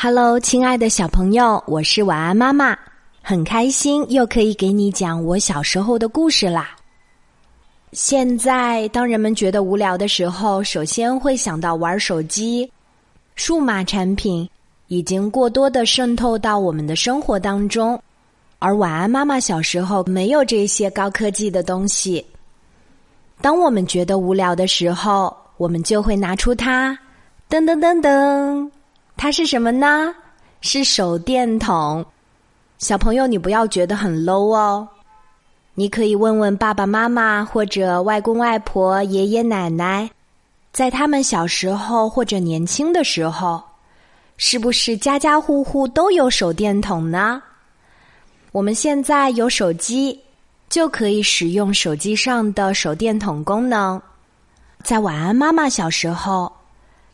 Hello，亲爱的小朋友，我是晚安妈妈，很开心又可以给你讲我小时候的故事啦。现在，当人们觉得无聊的时候，首先会想到玩手机。数码产品已经过多的渗透到我们的生活当中，而晚安妈妈小时候没有这些高科技的东西。当我们觉得无聊的时候，我们就会拿出它，噔噔噔噔。它是什么呢？是手电筒。小朋友，你不要觉得很 low 哦。你可以问问爸爸妈妈或者外公外婆、爷爷奶奶，在他们小时候或者年轻的时候，是不是家家户户都有手电筒呢？我们现在有手机，就可以使用手机上的手电筒功能。在晚安妈妈小时候，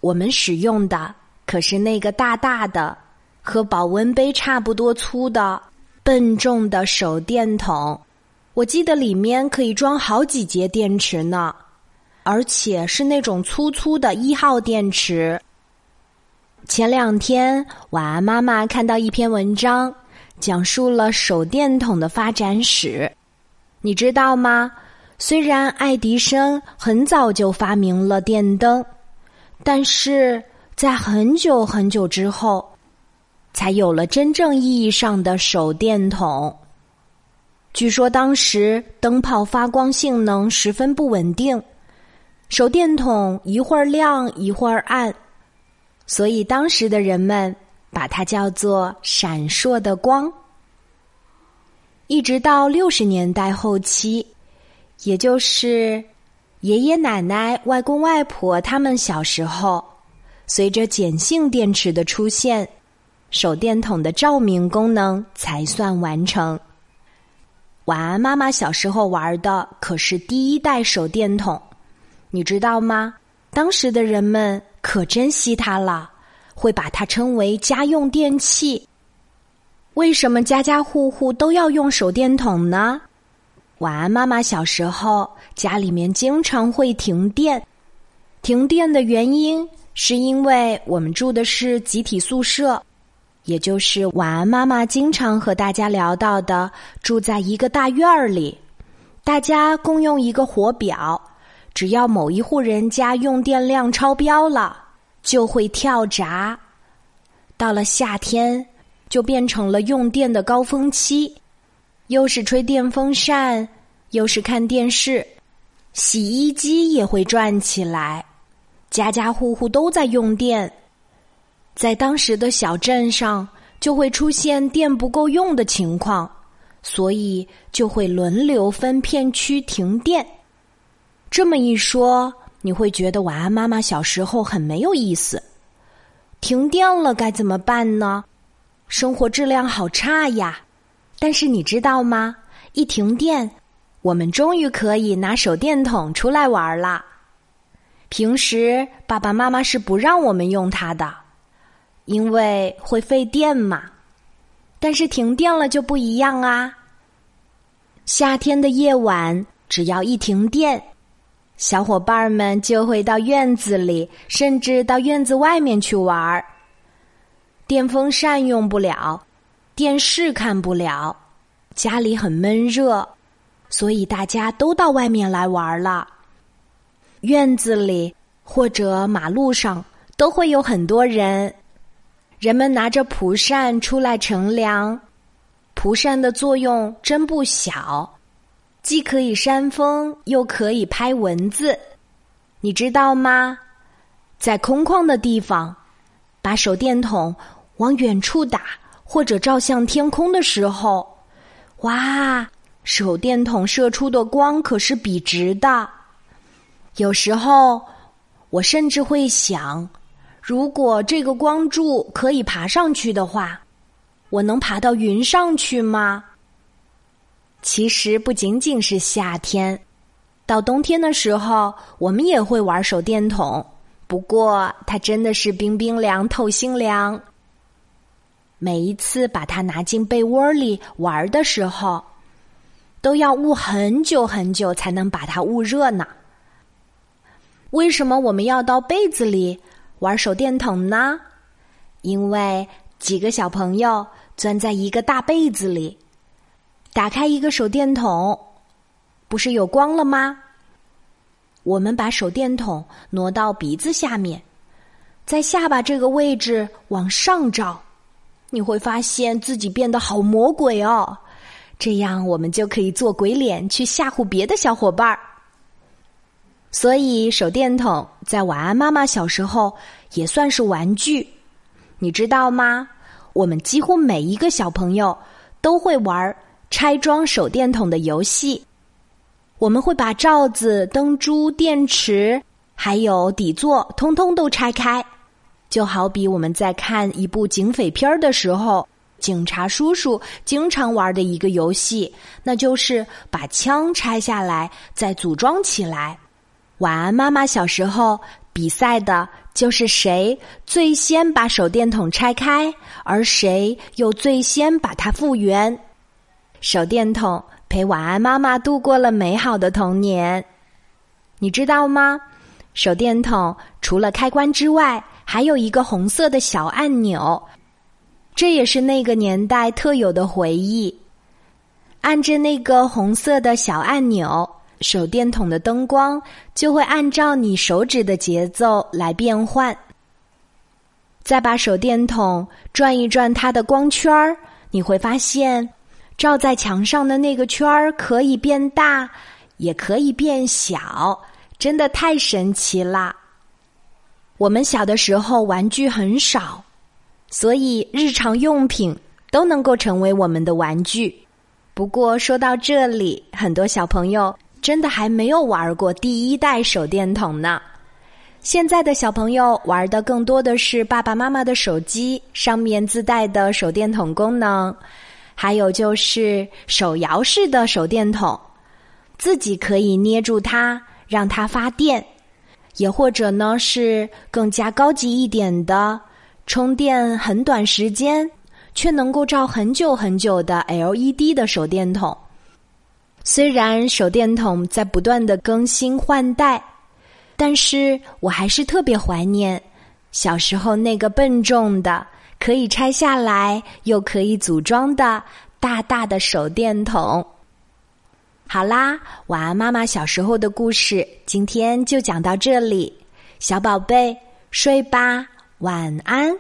我们使用的。可是那个大大的、和保温杯差不多粗的、笨重的手电筒，我记得里面可以装好几节电池呢，而且是那种粗粗的一号电池。前两天，晚安妈妈看到一篇文章，讲述了手电筒的发展史。你知道吗？虽然爱迪生很早就发明了电灯，但是。在很久很久之后，才有了真正意义上的手电筒。据说当时灯泡发光性能十分不稳定，手电筒一会儿亮一会儿暗，所以当时的人们把它叫做“闪烁的光”。一直到六十年代后期，也就是爷爷奶奶、外公外婆他们小时候。随着碱性电池的出现，手电筒的照明功能才算完成。晚安妈妈小时候玩的可是第一代手电筒，你知道吗？当时的人们可珍惜它了，会把它称为家用电器。为什么家家户户都要用手电筒呢？晚安妈妈小时候家里面经常会停电，停电的原因。是因为我们住的是集体宿舍，也就是晚安妈妈经常和大家聊到的，住在一个大院儿里，大家共用一个火表，只要某一户人家用电量超标了，就会跳闸。到了夏天，就变成了用电的高峰期，又是吹电风扇，又是看电视，洗衣机也会转起来。家家户户都在用电，在当时的小镇上就会出现电不够用的情况，所以就会轮流分片区停电。这么一说，你会觉得晚安妈妈小时候很没有意思。停电了该怎么办呢？生活质量好差呀！但是你知道吗？一停电，我们终于可以拿手电筒出来玩了。平时爸爸妈妈是不让我们用它的，因为会费电嘛。但是停电了就不一样啊。夏天的夜晚，只要一停电，小伙伴们就会到院子里，甚至到院子外面去玩儿。电风扇用不了，电视看不了，家里很闷热，所以大家都到外面来玩了。院子里或者马路上都会有很多人，人们拿着蒲扇出来乘凉。蒲扇的作用真不小，既可以扇风，又可以拍蚊子。你知道吗？在空旷的地方，把手电筒往远处打，或者照向天空的时候，哇，手电筒射出的光可是笔直的。有时候，我甚至会想，如果这个光柱可以爬上去的话，我能爬到云上去吗？其实不仅仅是夏天，到冬天的时候，我们也会玩手电筒。不过，它真的是冰冰凉透心凉。每一次把它拿进被窝里玩的时候，都要捂很久很久才能把它捂热呢。为什么我们要到被子里玩手电筒呢？因为几个小朋友钻在一个大被子里，打开一个手电筒，不是有光了吗？我们把手电筒挪到鼻子下面，在下巴这个位置往上照，你会发现自己变得好魔鬼哦。这样我们就可以做鬼脸去吓唬别的小伙伴儿。所以手电筒在晚安妈妈小时候也算是玩具，你知道吗？我们几乎每一个小朋友都会玩拆装手电筒的游戏。我们会把罩子、灯珠、电池，还有底座，通通都拆开，就好比我们在看一部警匪片儿的时候，警察叔叔经常玩的一个游戏，那就是把枪拆下来再组装起来。晚安，妈妈小时候比赛的就是谁最先把手电筒拆开，而谁又最先把它复原。手电筒。陪晚安妈妈度过了美好的童年，你知道吗？手电筒除了开关之外，还有一个红色的小按钮，这也是那个年代特有的回忆。按着那个红色的小按钮，手电筒的灯光就会按照你手指的节奏来变换。再把手电筒转一转，它的光圈儿，你会发现。照在墙上的那个圈儿可以变大，也可以变小，真的太神奇啦！我们小的时候玩具很少，所以日常用品都能够成为我们的玩具。不过说到这里，很多小朋友真的还没有玩过第一代手电筒呢。现在的小朋友玩的更多的是爸爸妈妈的手机上面自带的手电筒功能。还有就是手摇式的手电筒，自己可以捏住它，让它发电；也或者呢是更加高级一点的，充电很短时间，却能够照很久很久的 LED 的手电筒。虽然手电筒在不断的更新换代，但是我还是特别怀念小时候那个笨重的。可以拆下来又可以组装的大大的手电筒。好啦，晚安妈妈小时候的故事今天就讲到这里，小宝贝睡吧，晚安。